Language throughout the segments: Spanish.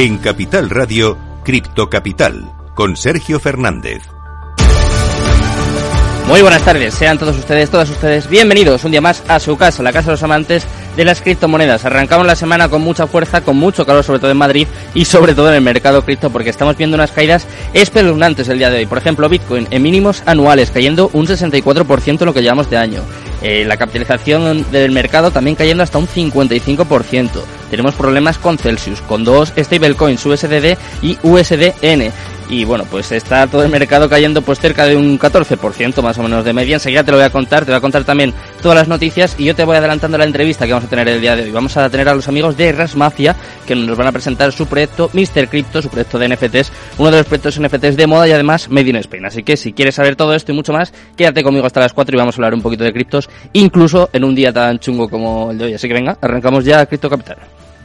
En Capital Radio, Cripto Capital, con Sergio Fernández. Muy buenas tardes, sean todos ustedes, todas ustedes bienvenidos un día más a su casa, la casa de los amantes de las criptomonedas. Arrancamos la semana con mucha fuerza, con mucho calor, sobre todo en Madrid y sobre todo en el mercado cripto, porque estamos viendo unas caídas espeluznantes el día de hoy. Por ejemplo, Bitcoin en mínimos anuales, cayendo un 64% en lo que llevamos de año. Eh, la capitalización del mercado también cayendo hasta un 55%. Tenemos problemas con Celsius, con dos stablecoins, USDD y USDN. Y bueno, pues está todo el mercado cayendo pues cerca de un 14% más o menos de media. Enseguida te lo voy a contar, te voy a contar también todas las noticias y yo te voy adelantando la entrevista que vamos a tener el día de hoy. Vamos a tener a los amigos de Rasmafia que nos van a presentar su proyecto Mr. Crypto, su proyecto de NFTs, uno de los proyectos NFTs de moda y además Made in Spain. Así que si quieres saber todo esto y mucho más, quédate conmigo hasta las 4 y vamos a hablar un poquito de criptos, incluso en un día tan chungo como el de hoy. Así que venga, arrancamos ya Cripto Capital.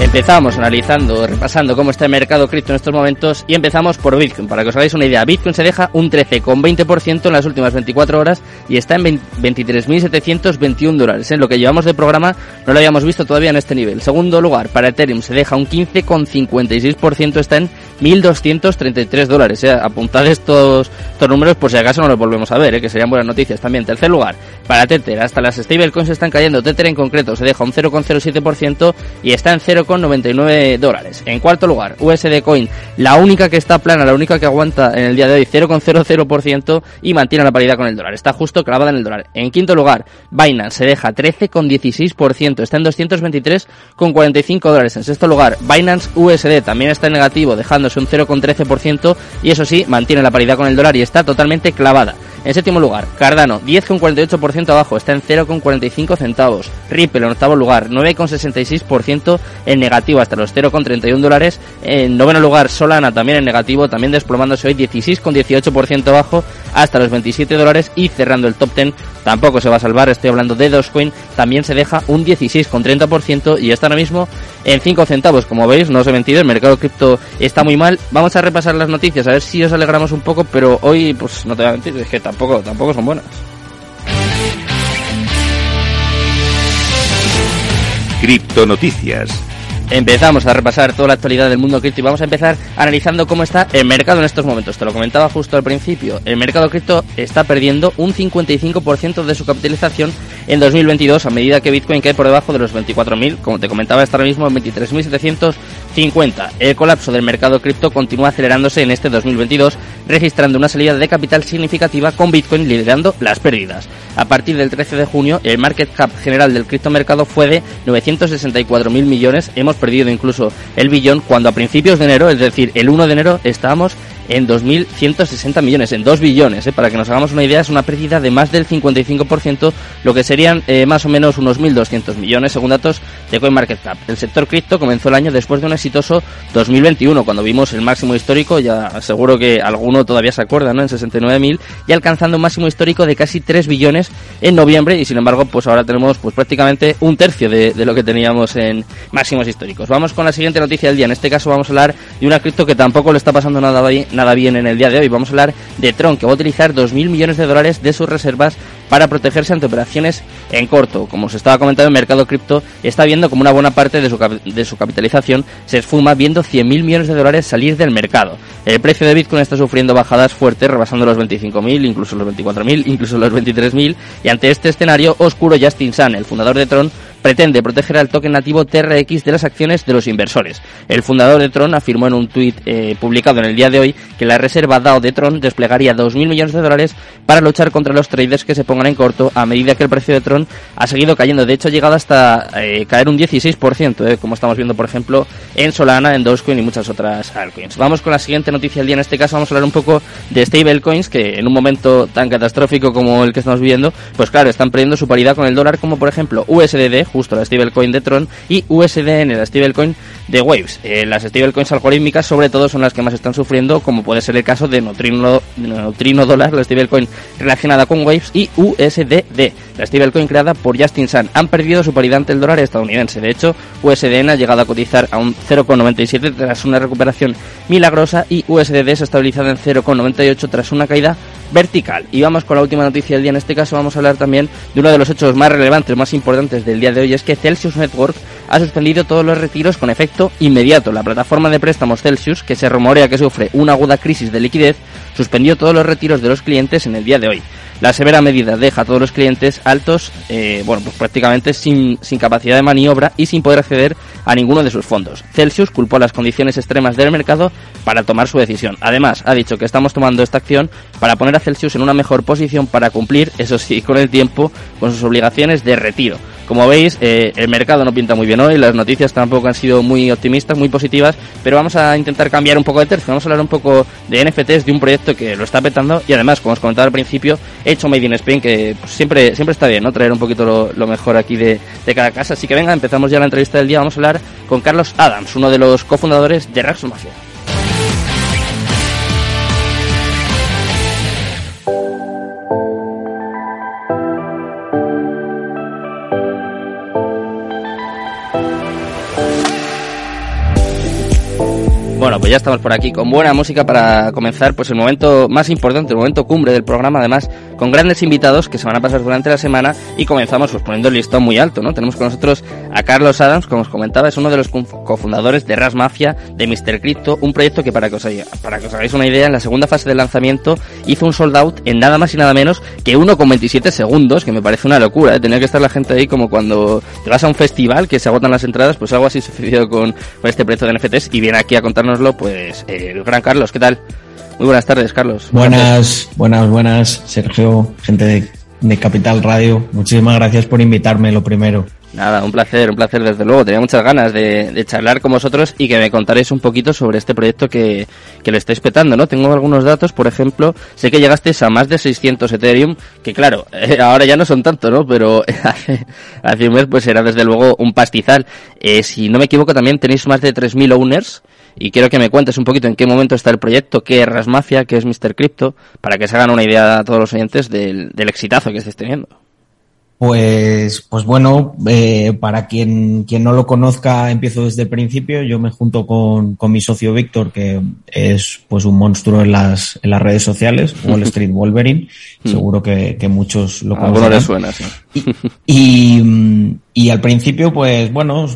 Empezamos analizando, repasando cómo está el mercado cripto en estos momentos y empezamos por Bitcoin. Para que os hagáis una idea, Bitcoin se deja un 13,20% en las últimas 24 horas y está en 23.721 dólares. En lo que llevamos de programa no lo habíamos visto todavía en este nivel. Segundo lugar, para Ethereum se deja un 15,56%, está en 1.233 dólares. Eh. Apuntad estos, estos números por si acaso no los volvemos a ver, eh, que serían buenas noticias también. Tercer lugar, para Tether, hasta las stablecoins están cayendo. Tether en concreto se deja un 0,07% y está en 0,99 dólares. En cuarto lugar, USD Coin, la única que está plana, la única que aguanta en el día de hoy 0,00% y mantiene la paridad con el dólar. Está justo clavada en el dólar. En quinto lugar, Binance se deja 13,16%, está en 223,45 dólares. En sexto lugar, Binance USD también está en negativo, dejándose un 0,13% y eso sí, mantiene la paridad con el dólar y está totalmente clavada. En séptimo lugar, Cardano, 10,48% abajo, está en 0,45 centavos. Ripple en octavo lugar, 9,66% en negativo hasta los 0,31 dólares. En noveno lugar, Solana también en negativo, también desplomándose hoy 16,18% abajo hasta los 27 dólares y cerrando el top 10 tampoco se va a salvar, estoy hablando de Dogecoin, también se deja un 16,30% y está ahora mismo en 5 centavos, como veis, no os he mentido, el mercado cripto está muy mal. Vamos a repasar las noticias, a ver si os alegramos un poco, pero hoy pues no te voy a mentir, es que tampoco, tampoco son buenas. Cripto Noticias. Empezamos a repasar toda la actualidad del mundo cripto y vamos a empezar analizando cómo está el mercado en estos momentos. Te lo comentaba justo al principio. El mercado cripto está perdiendo un 55% de su capitalización en 2022 a medida que Bitcoin cae por debajo de los 24.000. Como te comentaba, está ahora mismo en 23.750. El colapso del mercado cripto continúa acelerándose en este 2022, registrando una salida de capital significativa con Bitcoin liderando las pérdidas. A partir del 13 de junio, el market cap general del criptomercado fue de 964.000 millones. Hemos perdido incluso el billón cuando a principios de enero, es decir, el 1 de enero, estábamos en 2.160 millones, en 2 billones. ¿eh? Para que nos hagamos una idea, es una pérdida de más del 55%, lo que serían eh, más o menos unos 1.200 millones, según datos de CoinMarketCap. El sector cripto comenzó el año después de un exitoso 2021, cuando vimos el máximo histórico, ya seguro que alguno todavía se acuerda, ¿no? En 69.000, y alcanzando un máximo histórico de casi 3 billones en noviembre, y sin embargo, pues ahora tenemos pues prácticamente un tercio de, de lo que teníamos en máximos históricos. Vamos con la siguiente noticia del día. En este caso vamos a hablar de una cripto que tampoco le está pasando nada bien nada bien en el día de hoy. Vamos a hablar de Tron, que va a utilizar 2.000 millones de dólares de sus reservas para protegerse ante operaciones en corto. Como se estaba comentando, el mercado cripto está viendo como una buena parte de su, de su capitalización se esfuma viendo 100.000 millones de dólares salir del mercado. El precio de Bitcoin está sufriendo bajadas fuertes, rebasando los 25.000, incluso los 24.000, incluso los 23.000, y ante este escenario oscuro, Justin Sun, el fundador de Tron, pretende proteger al token nativo TRX de las acciones de los inversores. El fundador de Tron afirmó en un tuit eh, publicado en el día de hoy que la reserva DAO de Tron desplegaría 2.000 millones de dólares para luchar contra los traders que se pongan en corto a medida que el precio de Tron ha seguido cayendo. De hecho, ha llegado hasta eh, caer un 16%, eh, como estamos viendo, por ejemplo, en Solana, en Dogecoin y muchas otras altcoins. Vamos con la siguiente noticia del día. En este caso vamos a hablar un poco de stablecoins que en un momento tan catastrófico como el que estamos viviendo, pues claro, están perdiendo su paridad con el dólar, como por ejemplo USDD, justo la stablecoin de Tron, y USDN, la stablecoin de Waves. Eh, las stablecoins algorítmicas sobre todo son las que más están sufriendo, como puede ser el caso de Neutrino, Neutrino Dólar, la stablecoin relacionada con Waves, y USDD, la stablecoin creada por Justin Sun. Han perdido su paridad ante el dólar estadounidense. De hecho, USDN ha llegado a cotizar a un 0,97 tras una recuperación milagrosa y USDD se ha estabilizado en 0,98 tras una caída vertical. Y vamos con la última noticia del día. En este caso vamos a hablar también de uno de los hechos más relevantes, más importantes del día de hoy, es que Celsius Network ha suspendido todos los retiros con efecto inmediato. La plataforma de préstamos Celsius, que se rumorea que sufre una aguda crisis de liquidez, suspendió todos los retiros de los clientes en el día de hoy. La severa medida deja a todos los clientes altos, eh, bueno, pues prácticamente sin, sin capacidad de maniobra y sin poder acceder a ninguno de sus fondos. Celsius culpó las condiciones extremas del mercado para tomar su decisión. Además, ha dicho que estamos tomando esta acción para poner a Celsius en una mejor posición para cumplir, eso sí, con el tiempo, con sus obligaciones de retiro. Como veis, eh, el mercado no pinta muy bien hoy, las noticias tampoco han sido muy optimistas, muy positivas, pero vamos a intentar cambiar un poco de tercio, vamos a hablar un poco de NFTs, de un proyecto que lo está petando y además, como os comentaba al principio, hecho Made in Spain, que pues, siempre, siempre está bien, ¿no? Traer un poquito lo, mejor aquí de, de, cada casa. Así que venga, empezamos ya la entrevista del día, vamos a hablar con Carlos Adams, uno de los cofundadores de Raxo Mafia. Ya estamos por aquí con buena música para comenzar pues el momento más importante, el momento cumbre del programa, además con grandes invitados que se van a pasar durante la semana y comenzamos pues poniendo el listón muy alto, ¿no? Tenemos con nosotros a Carlos Adams, como os comentaba, es uno de los cofundadores de Ras Mafia, de Mr. Crypto, un proyecto que para que os, para que os hagáis una idea, en la segunda fase del lanzamiento hizo un sold out en nada más y nada menos que 1,27 segundos, que me parece una locura, ¿eh? Tenía que estar la gente ahí como cuando te vas a un festival que se agotan las entradas, pues algo así sucedió con, con este proyecto de NFTs y viene aquí a contarnos pues eh, el gran Carlos, ¿qué tal? Muy buenas tardes, Carlos. Buenas, buenas, buenas, Sergio, gente de, Capital Radio. Muchísimas gracias por invitarme, lo primero. Nada, un placer, un placer desde luego. Tenía muchas ganas de, charlar con vosotros y que me contaréis un poquito sobre este proyecto que, que lo estáis petando, ¿no? Tengo algunos datos, por ejemplo, sé que llegasteis a más de 600 Ethereum, que claro, ahora ya no son tanto, ¿no? Pero hace, hace un mes pues era desde luego un pastizal. Eh, si no me equivoco también tenéis más de 3.000 owners y quiero que me cuentes un poquito en qué momento está el proyecto, qué es Rasmafia, qué es Mr. Crypto, para que se hagan una idea a todos los oyentes del, del exitazo que estáis teniendo. Pues, pues bueno, eh, para quien, quien no lo conozca, empiezo desde el principio. Yo me junto con, con mi socio Víctor, que es pues un monstruo en las, en las redes sociales, Wall Street Wolverine. Seguro que, que muchos lo conocen. les suena, sí. Y, y, al principio, pues bueno,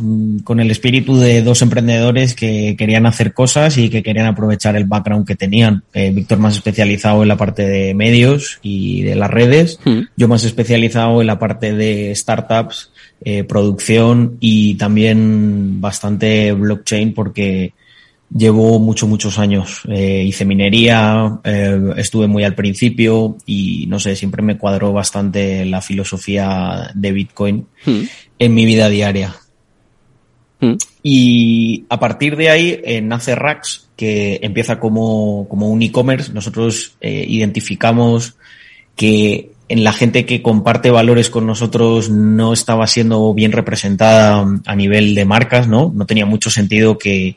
con el espíritu de dos emprendedores que querían hacer cosas y que querían aprovechar el background que tenían. Eh, Víctor más especializado en la parte de medios y de las redes, hmm. yo más especializado en la parte de startups, eh, producción y también bastante blockchain porque Llevo muchos, muchos años. Eh, hice minería, eh, estuve muy al principio y no sé, siempre me cuadró bastante la filosofía de Bitcoin hmm. En mi vida diaria. Hmm. Y a partir de ahí eh, nace Rax, que empieza como, como un e-commerce. Nosotros identificamos que en la gente que comparte valores con nosotros no estaba siendo bien representada a nivel de marcas, ¿no? No tenía mucho sentido que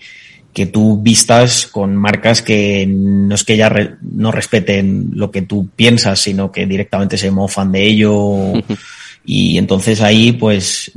que tú vistas con marcas que no es que ya no respeten lo que tú piensas, sino que directamente se mofan de ello. Y entonces ahí, pues,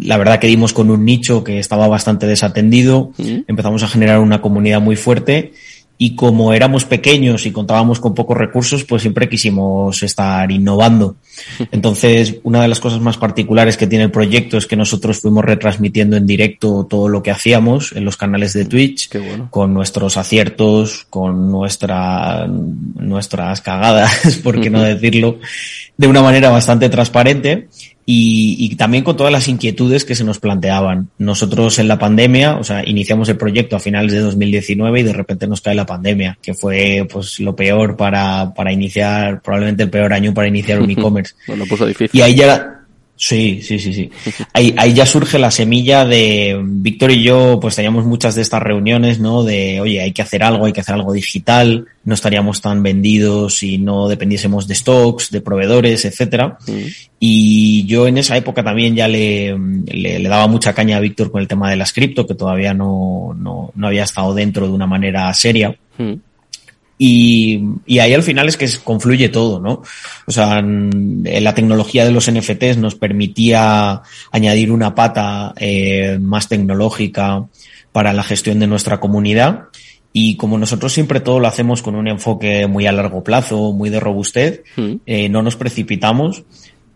la verdad que dimos con un nicho que estaba bastante desatendido. Empezamos a generar una comunidad muy fuerte y como éramos pequeños y contábamos con pocos recursos, pues siempre quisimos estar innovando. Entonces, una de las cosas más particulares que tiene el proyecto es que nosotros fuimos retransmitiendo en directo todo lo que hacíamos en los canales de Twitch, con nuestros aciertos, con nuestra, nuestras cagadas, por qué no decirlo, de una manera bastante transparente y, también con todas las inquietudes que se nos planteaban. Nosotros en la pandemia, o sea, iniciamos el proyecto a finales de 2019 y de repente nos cae la pandemia, que fue pues lo peor para, para iniciar, probablemente el peor año para iniciar un e-commerce. bueno, puso difícil. Y ahí ya, Sí, sí, sí, sí. Ahí, ahí ya surge la semilla de Víctor y yo, pues teníamos muchas de estas reuniones, ¿no? De, oye, hay que hacer algo, hay que hacer algo digital, no estaríamos tan vendidos si no dependiésemos de stocks, de proveedores, etcétera. Mm. Y yo en esa época también ya le, le, daba mucha caña a Víctor con el tema de las cripto, que todavía no, no, no había estado dentro de una manera seria. Mm. Y, y, ahí al final es que confluye todo, ¿no? O sea, la tecnología de los NFTs nos permitía añadir una pata eh, más tecnológica para la gestión de nuestra comunidad. Y como nosotros siempre todo lo hacemos con un enfoque muy a largo plazo, muy de robustez, mm. eh, no nos precipitamos,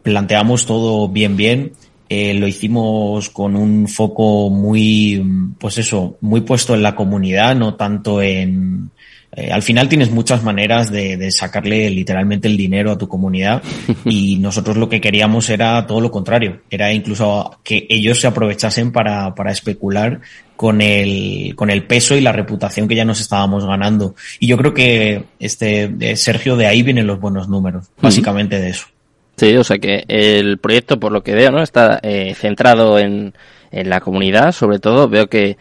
planteamos todo bien, bien. Eh, lo hicimos con un foco muy, pues eso, muy puesto en la comunidad, no tanto en, eh, al final tienes muchas maneras de, sacarle literalmente el dinero a tu comunidad y nosotros lo que queríamos era todo lo contrario, era incluso que ellos se aprovechasen para, para especular con el, con el peso y la reputación que ya nos estábamos ganando. Y yo creo que este Sergio de ahí vienen los buenos números, básicamente de eso. Sí, o sea que el proyecto, por lo que veo, ¿no? Está eh, centrado en, en la comunidad, sobre todo. Veo que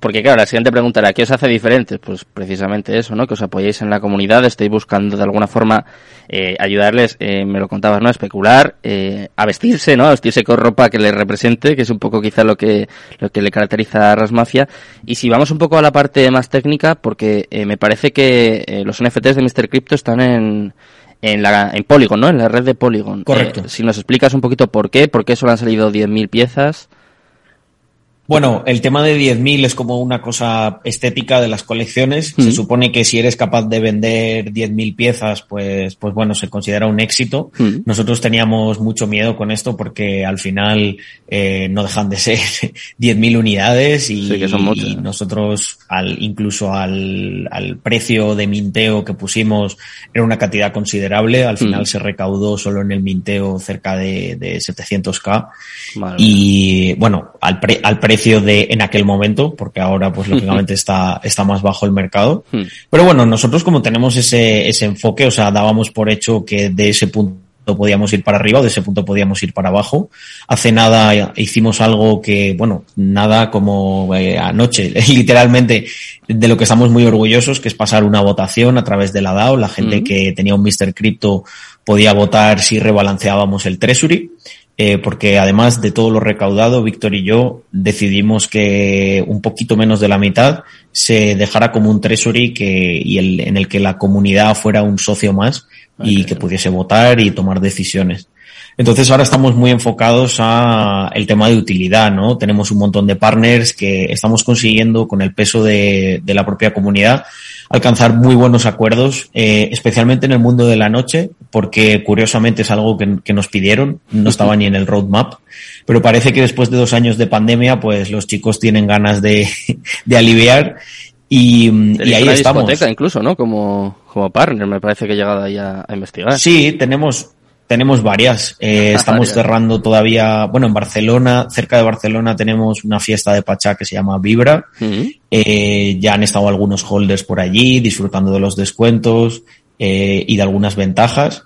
porque claro, la siguiente pregunta era, ¿qué os hace diferentes? Pues precisamente eso, ¿no? Que os apoyéis en la comunidad, estéis buscando de alguna forma eh, ayudarles, eh, me lo contabas, ¿no? A especular, eh, a vestirse, ¿no? A vestirse con ropa que les represente, que es un poco quizá lo que, lo que le caracteriza a Rasmafia. Y si vamos un poco a la parte más técnica, porque eh, me parece que eh, los NFTs de Mr. Crypto están en, en la en Polygon, ¿no? En la red de Polygon. Correcto. si nos explicas un poquito por qué, por qué solo han salido 10.000 piezas. Bueno, el tema de 10.000 es como una cosa estética de las colecciones. Se supone que si eres capaz de vender 10.000 piezas, pues, pues bueno, se considera un éxito. Nosotros teníamos mucho miedo con esto porque al final eh, no dejan de ser 10.000 unidades y, y, nosotros al, incluso al, al, precio de minteo que pusimos era una cantidad considerable. Al final se recaudó solo en el minteo cerca de, de 700k. y bueno, al, pre, al precio precio de en aquel momento, porque ahora pues lógicamente está, está más bajo el mercado. Hmm. Pero bueno, nosotros como tenemos ese, ese enfoque, o sea, dábamos por hecho que de ese punto podíamos ir para arriba o de ese punto podíamos ir para abajo. Hace nada hicimos algo que, bueno, nada como eh, anoche, literalmente de lo que estamos muy orgullosos, que es pasar una votación a través de la DAO. La gente hmm. que tenía un Mr. Crypto podía votar si rebalanceábamos el Treasury. Eh, porque además de todo lo recaudado, Víctor y yo decidimos que un poquito menos de la mitad se dejara como un treasury que, y el, en el que la comunidad fuera un socio más y que pudiese votar y tomar decisiones. Entonces ahora estamos muy enfocados a el tema de utilidad, ¿no? Tenemos un montón de partners que estamos consiguiendo con el peso de, de la propia comunidad alcanzar muy buenos acuerdos, eh, especialmente en el mundo de la noche, porque curiosamente es algo que, que, nos pidieron, no estaba ni en el roadmap, pero parece que después de dos años de pandemia, pues los chicos tienen ganas de, de aliviar y, y ahí estamos. incluso, ¿no? Como, como partner, me parece que he llegado ahí a, a investigar. Sí, tenemos, tenemos varias. Eh, estamos cerrando todavía, bueno, en Barcelona, cerca de Barcelona tenemos una fiesta de Pachá que se llama Vibra. eh, ya han estado algunos holders por allí disfrutando de los descuentos eh, y de algunas ventajas.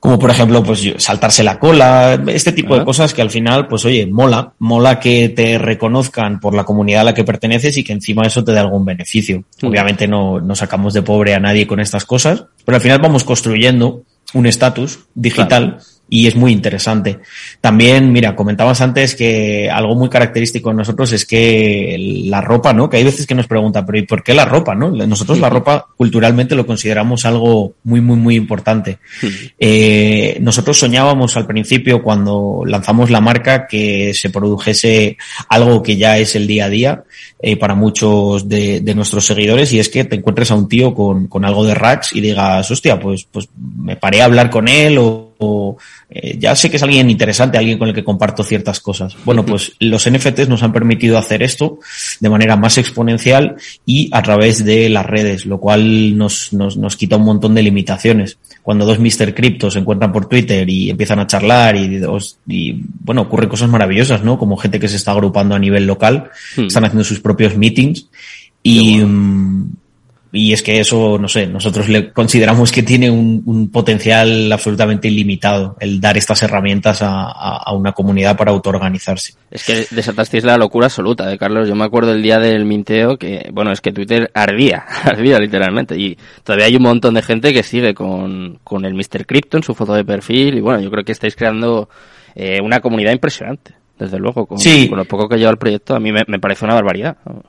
Como por ejemplo, pues saltarse la cola, este tipo de cosas que al final, pues oye, mola, mola que te reconozcan por la comunidad a la que perteneces y que encima eso te dé algún beneficio. Obviamente no, no sacamos de pobre a nadie con estas cosas, pero al final vamos construyendo un estatus digital y es muy interesante. También, mira, comentabas antes que algo muy característico de nosotros es que la ropa, ¿no? Que hay veces que nos preguntan, pero ¿y por qué la ropa, no? Nosotros la ropa culturalmente lo consideramos algo muy, muy, muy importante. Eh, nosotros soñábamos al principio cuando lanzamos la marca que se produjese algo que ya es el día a día eh, para muchos de, de, nuestros seguidores y es que te encuentres a un tío con, con algo de racks y digas, hostia, pues, pues me paré a hablar con él o eh, ya sé que es alguien interesante, alguien con el que comparto ciertas cosas. Bueno, pues los NFTs nos han permitido hacer esto de manera más exponencial y a través de las redes, lo cual nos, nos, nos quita un montón de limitaciones. Cuando dos Mr. Crypto se encuentran por Twitter y empiezan a charlar y, y bueno, ocurren cosas maravillosas, ¿no? Como gente que se está agrupando a nivel local, están haciendo sus propios meetings y, y es que eso, no sé, nosotros le consideramos que tiene un, un potencial absolutamente ilimitado el dar estas herramientas a, a, a, una comunidad para autoorganizarse. Es que desatasteis la locura absoluta de Carlos. Yo me acuerdo el día del minteo que, bueno, es que Twitter ardía, ardía literalmente. Y todavía hay un montón de gente que sigue con, con el Mr. Crypto en su foto de perfil. Y bueno, yo creo que estáis creando eh, una comunidad impresionante. Desde luego, con, sí. con lo poco que lleva el proyecto, a mí me, me parece una barbaridad. Vamos.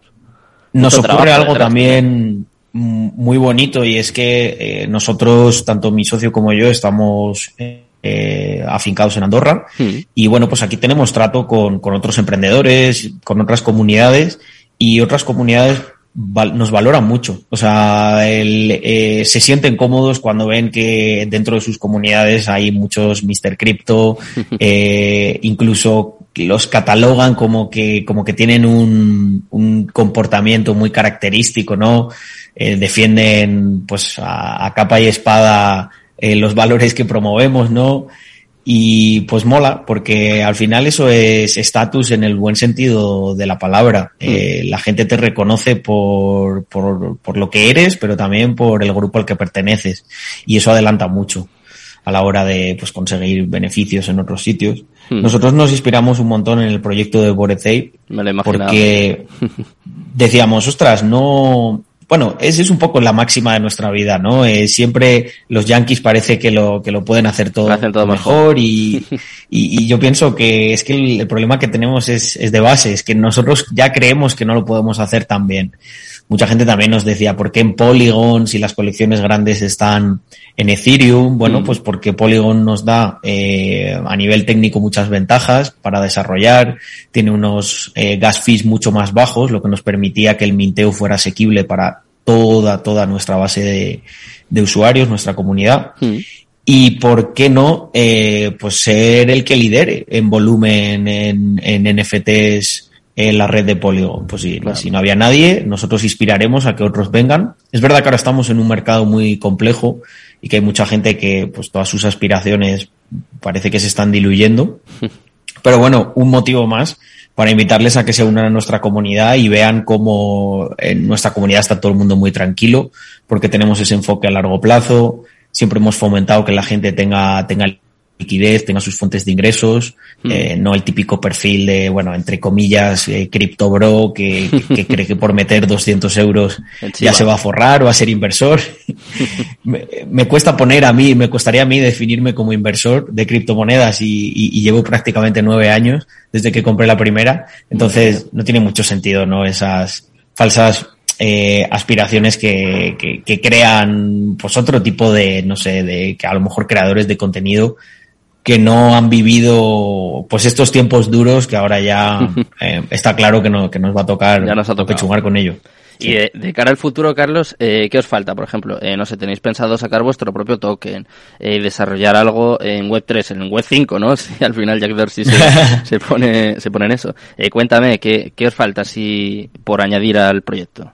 Nos ocurre algo también muy bonito y es que eh, nosotros, tanto mi socio como yo, estamos eh, afincados en Andorra mm. y bueno, pues aquí tenemos trato con, con, otros emprendedores, con otras comunidades y otras comunidades val nos valoran mucho. O sea, el, eh, se sienten cómodos cuando ven que dentro de sus comunidades hay muchos Mr. Crypto, eh, incluso los catalogan como que, como que tienen un, un comportamiento muy característico, ¿no? Eh, defienden pues a, a, capa y espada eh, los valores que promovemos, ¿no? Y pues mola, porque al final eso es estatus en el buen sentido de la palabra. Mm. Eh, la gente te reconoce por, por, por lo que eres, pero también por el grupo al que perteneces. Y eso adelanta mucho a la hora de pues, conseguir beneficios en otros sitios. Hmm. Nosotros nos inspiramos un montón en el proyecto de Bored Ape porque decíamos, ostras, no, bueno, esa es un poco la máxima de nuestra vida, ¿no? Eh, siempre los yankees parece que lo, que lo pueden hacer todo, lo todo mejor, mejor. Y, y, y, yo pienso que es que el, el, problema que tenemos es, es de base, es que nosotros ya creemos que no lo podemos hacer tan bien. Mucha gente también nos decía, ¿por qué en Polygon si las colecciones grandes están en Ethereum? Bueno, mm. pues porque Polygon nos da eh, a nivel técnico muchas ventajas para desarrollar, tiene unos eh, gas fees mucho más bajos, lo que nos permitía que el minteo fuera asequible para toda, toda nuestra base de, de usuarios, nuestra comunidad. Mm. Y por qué no, eh, pues ser el que lidere en volumen en, en NFTs en la red de Polygon. Pues sí, claro. si no había nadie, nosotros inspiraremos a que otros vengan. Es verdad que ahora estamos en un mercado muy complejo y que hay mucha gente que pues todas sus aspiraciones parece que se están diluyendo. Pero bueno, un motivo más para invitarles a que se unan a nuestra comunidad y vean cómo en nuestra comunidad está todo el mundo muy tranquilo, porque tenemos ese enfoque a largo plazo. Siempre hemos fomentado que la gente tenga, tenga liquidez, tenga sus fuentes de ingresos, mm. eh, no el típico perfil de, bueno, entre comillas, eh, cripto bro que, que, que, cree que por meter 200 euros ya se va a forrar o a ser inversor. me, me, cuesta poner a mí, me costaría a mí definirme como inversor de criptomonedas y, y, y, llevo prácticamente nueve años desde que compré la primera. Entonces no tiene mucho sentido, ¿no? Esas falsas eh, aspiraciones que, que, que, crean pues otro tipo de, no sé, de que a lo mejor creadores de contenido que no han vivido pues estos tiempos duros que ahora ya eh, está claro que, no, que nos va a tocar ya nos ha pechugar con ello. Y de, de, cara al futuro, Carlos, eh, ¿qué os falta? Por ejemplo, eh, no sé, tenéis pensado sacar vuestro propio token, eh, desarrollar algo en Web3, en Web5, ¿no? Si al final Jack Dorsey se, se, pone, se pone en eso. Eh, cuéntame, ¿qué, ¿qué os falta si por añadir al proyecto?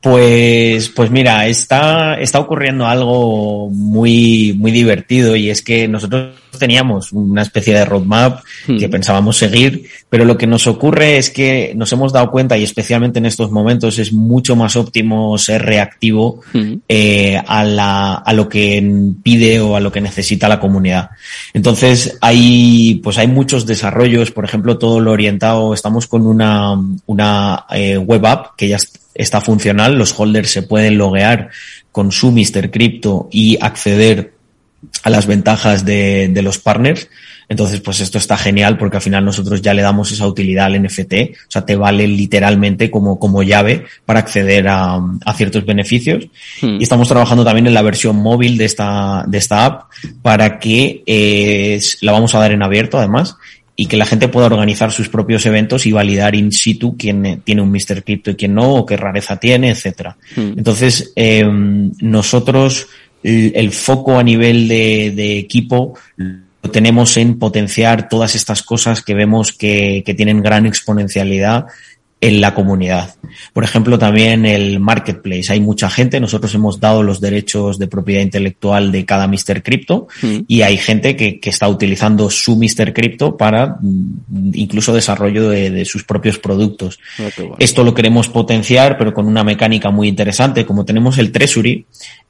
Pues, pues mira, está, está ocurriendo algo muy, muy divertido y es que nosotros teníamos una especie de roadmap mm. que pensábamos seguir, pero lo que nos ocurre es que nos hemos dado cuenta y especialmente en estos momentos es mucho más óptimo ser reactivo mm. eh, a, la, a lo que pide o a lo que necesita la comunidad. Entonces hay, pues hay muchos desarrollos, por ejemplo, todo lo orientado, estamos con una, una eh, web app que ya está funcional, los holders se pueden loguear con su Mr. Crypto y acceder a las ventajas de, de, los partners. Entonces, pues esto está genial porque al final nosotros ya le damos esa utilidad al NFT, o sea, te vale literalmente como, como llave para acceder a, a ciertos beneficios. Hmm. Y estamos trabajando también en la versión móvil de esta, de esta app para que eh, la vamos a dar en abierto además y que la gente pueda organizar sus propios eventos y validar in situ quién tiene un Mr. Crypto y quién no, o qué rareza tiene, etcétera. Hmm. Entonces, eh, nosotros el, foco a nivel de, equipo lo tenemos en potenciar todas estas cosas que vemos que, que tienen gran exponencialidad en la comunidad. Por ejemplo, también el marketplace. Hay mucha gente, nosotros hemos dado los derechos de propiedad intelectual de cada Mr. Crypto mm. y hay gente que, que, está utilizando su Mr. Crypto para mm, incluso desarrollo de, sus propios productos. Ah, Esto lo queremos potenciar, pero con una mecánica muy interesante. Como tenemos el Treasury,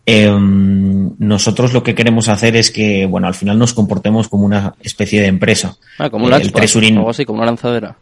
em, nosotros lo que queremos hacer es que, bueno, al final nos comportemos como una especie de empresa. Ah, como un el treasury, algo así, como una lanzadera.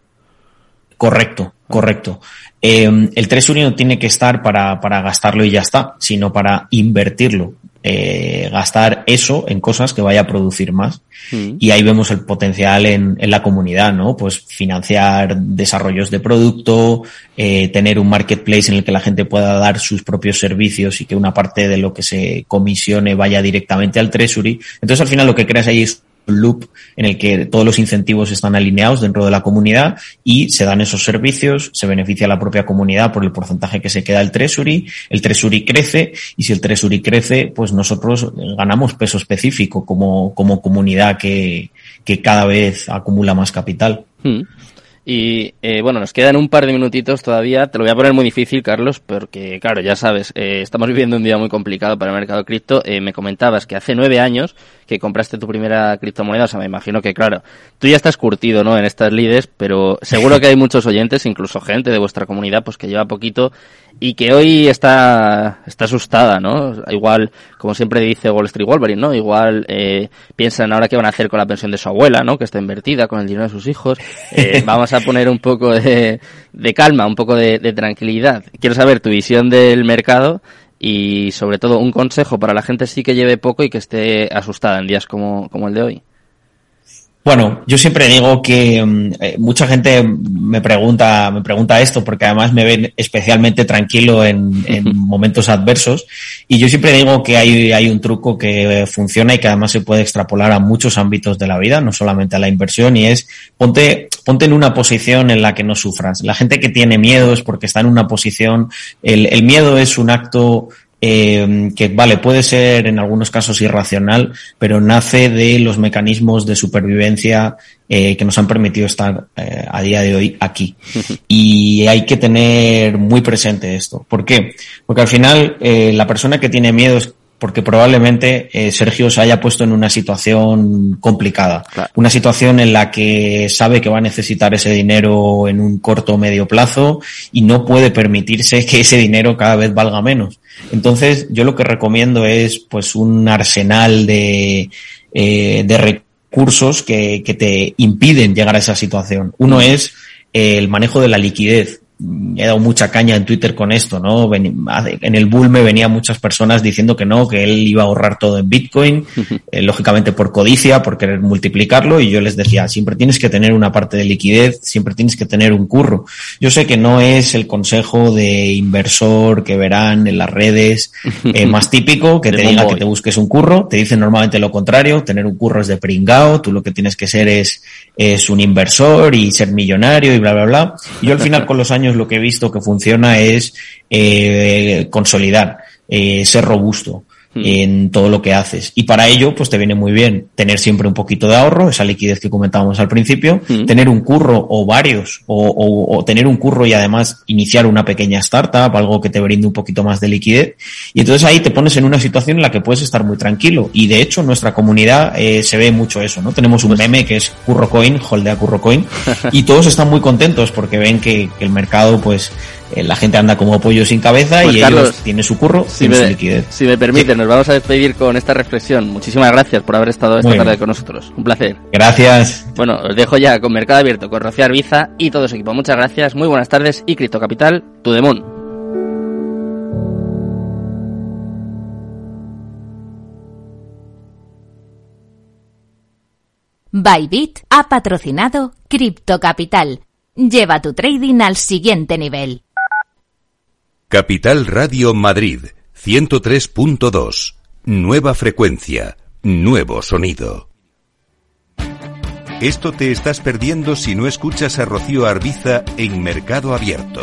Correcto, correcto. Eh, el Treasury no tiene que estar para, para, gastarlo y ya está, sino para invertirlo. Eh, gastar eso en cosas que vaya a producir más. Mm. Y ahí vemos el potencial en, en, la comunidad, ¿no? Pues financiar desarrollos de producto, eh, tener un marketplace en el que la gente pueda dar sus propios servicios y que una parte de lo que se comisione vaya directamente al Treasury. Entonces al final lo que creas ahí es loop en el que todos los incentivos están alineados dentro de la comunidad y se dan esos servicios, se beneficia a la propia comunidad por el porcentaje que se queda el Treasury, el Treasury crece y si el Treasury crece, pues nosotros ganamos peso específico como, como comunidad que, que cada vez acumula más capital. Hmm. Y eh, bueno, nos quedan un par de minutitos todavía. Te lo voy a poner muy difícil, Carlos, porque claro, ya sabes, eh, estamos viviendo un día muy complicado para el mercado cripto. Eh, me comentabas que hace nueve años que compraste tu primera criptomoneda, o sea, me imagino que claro, tú ya estás curtido, ¿no? En estas lides, pero seguro que hay muchos oyentes, incluso gente de vuestra comunidad, pues que lleva poquito y que hoy está, está asustada, ¿no? Igual, como siempre dice Wall Street Wolverine, ¿no? Igual eh, piensan ahora qué van a hacer con la pensión de su abuela, ¿no? Que está invertida con el dinero de sus hijos. Eh, a poner un poco de, calma, un poco de, tranquilidad. Quiero saber tu visión del mercado y sobre todo un consejo para la gente sí que lleve poco y que esté asustada en días como el de hoy. Bueno, yo siempre digo que mm, eh, mucha gente me pregunta, me pregunta esto porque además me ven especialmente tranquilo en, momentos adversos y yo siempre digo que hay, hay un truco que funciona y que además se puede extrapolar a muchos ámbitos de la vida, no solamente a la inversión y es ponte, ponte en una posición en la que no sufras. La gente que tiene miedo es porque está en una posición, el, el miedo es un acto eh, que vale, puede ser en algunos casos irracional, pero nace de los mecanismos de supervivencia eh, que nos han permitido estar eh, a día de hoy aquí. Y hay que tener muy presente esto. ¿Por qué? Porque al final eh, la persona que tiene miedo es porque probablemente eh, Sergio se haya puesto en una situación complicada, una situación en la que sabe que va a necesitar ese dinero en un corto o medio plazo y no puede permitirse que ese dinero cada vez valga menos. Entonces, yo lo que recomiendo es pues un arsenal de, eh, de recursos que, que te impiden llegar a esa situación. Uno mm. es el manejo de la liquidez he dado mucha caña en Twitter con esto, ¿no? En el bull me venían muchas personas diciendo que no, que él iba a ahorrar todo en Bitcoin, eh, lógicamente por codicia, por querer multiplicarlo, y yo les decía, siempre tienes que tener una parte de liquidez, siempre tienes que tener un curro. Yo sé que no es el consejo de inversor que verán en las redes eh, más típico, que te diga que te busques un curro, te dicen normalmente lo contrario, tener un curro es de pringao, tú lo que tienes que ser es, es un inversor y ser millonario y bla, bla, bla. Y yo al final con los años lo que he visto que funciona es eh, consolidar, eh, ser robusto. Hmm. en todo lo que haces. Y para ello, pues te viene muy bien tener siempre un poquito de ahorro, esa liquidez que comentábamos al principio, hmm. tener un curro o varios, o, tener un curro y además iniciar una pequeña startup, algo que te brinde un poquito más de liquidez. Y entonces ahí te pones en una situación en la que puedes estar muy tranquilo. Y de hecho, en nuestra comunidad eh, se ve mucho eso, ¿no? Tenemos un pues meme que es CurroCoin, holdea CurroCoin, y todos están muy contentos porque ven que, que el mercado, pues, la gente anda como pollo sin cabeza pues y ellos tienen su curro, si me, su liquidez. Si me permiten, nos vamos a despedir con esta reflexión. Muchísimas gracias por haber estado esta tarde con nosotros. Un placer. Gracias. Bueno, os dejo ya con Mercado Abierto, con Rocío Arbiza y todo su equipo. Muchas gracias, muy buenas tardes y Cripto Capital, tu demon. Bybit ha patrocinado Cripto Capital Lleva tu trading al siguiente nivel. Capital Radio Madrid 103.2. Nueva frecuencia, nuevo sonido. Esto te estás perdiendo si no escuchas a Rocío Arbiza en Mercado Abierto.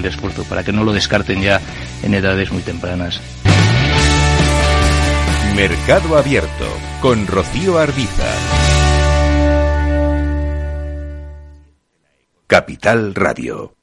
el esfuerzo para que no lo descarten ya en edades muy tempranas. Mercado Abierto con Rocío Arbiza. Capital Radio.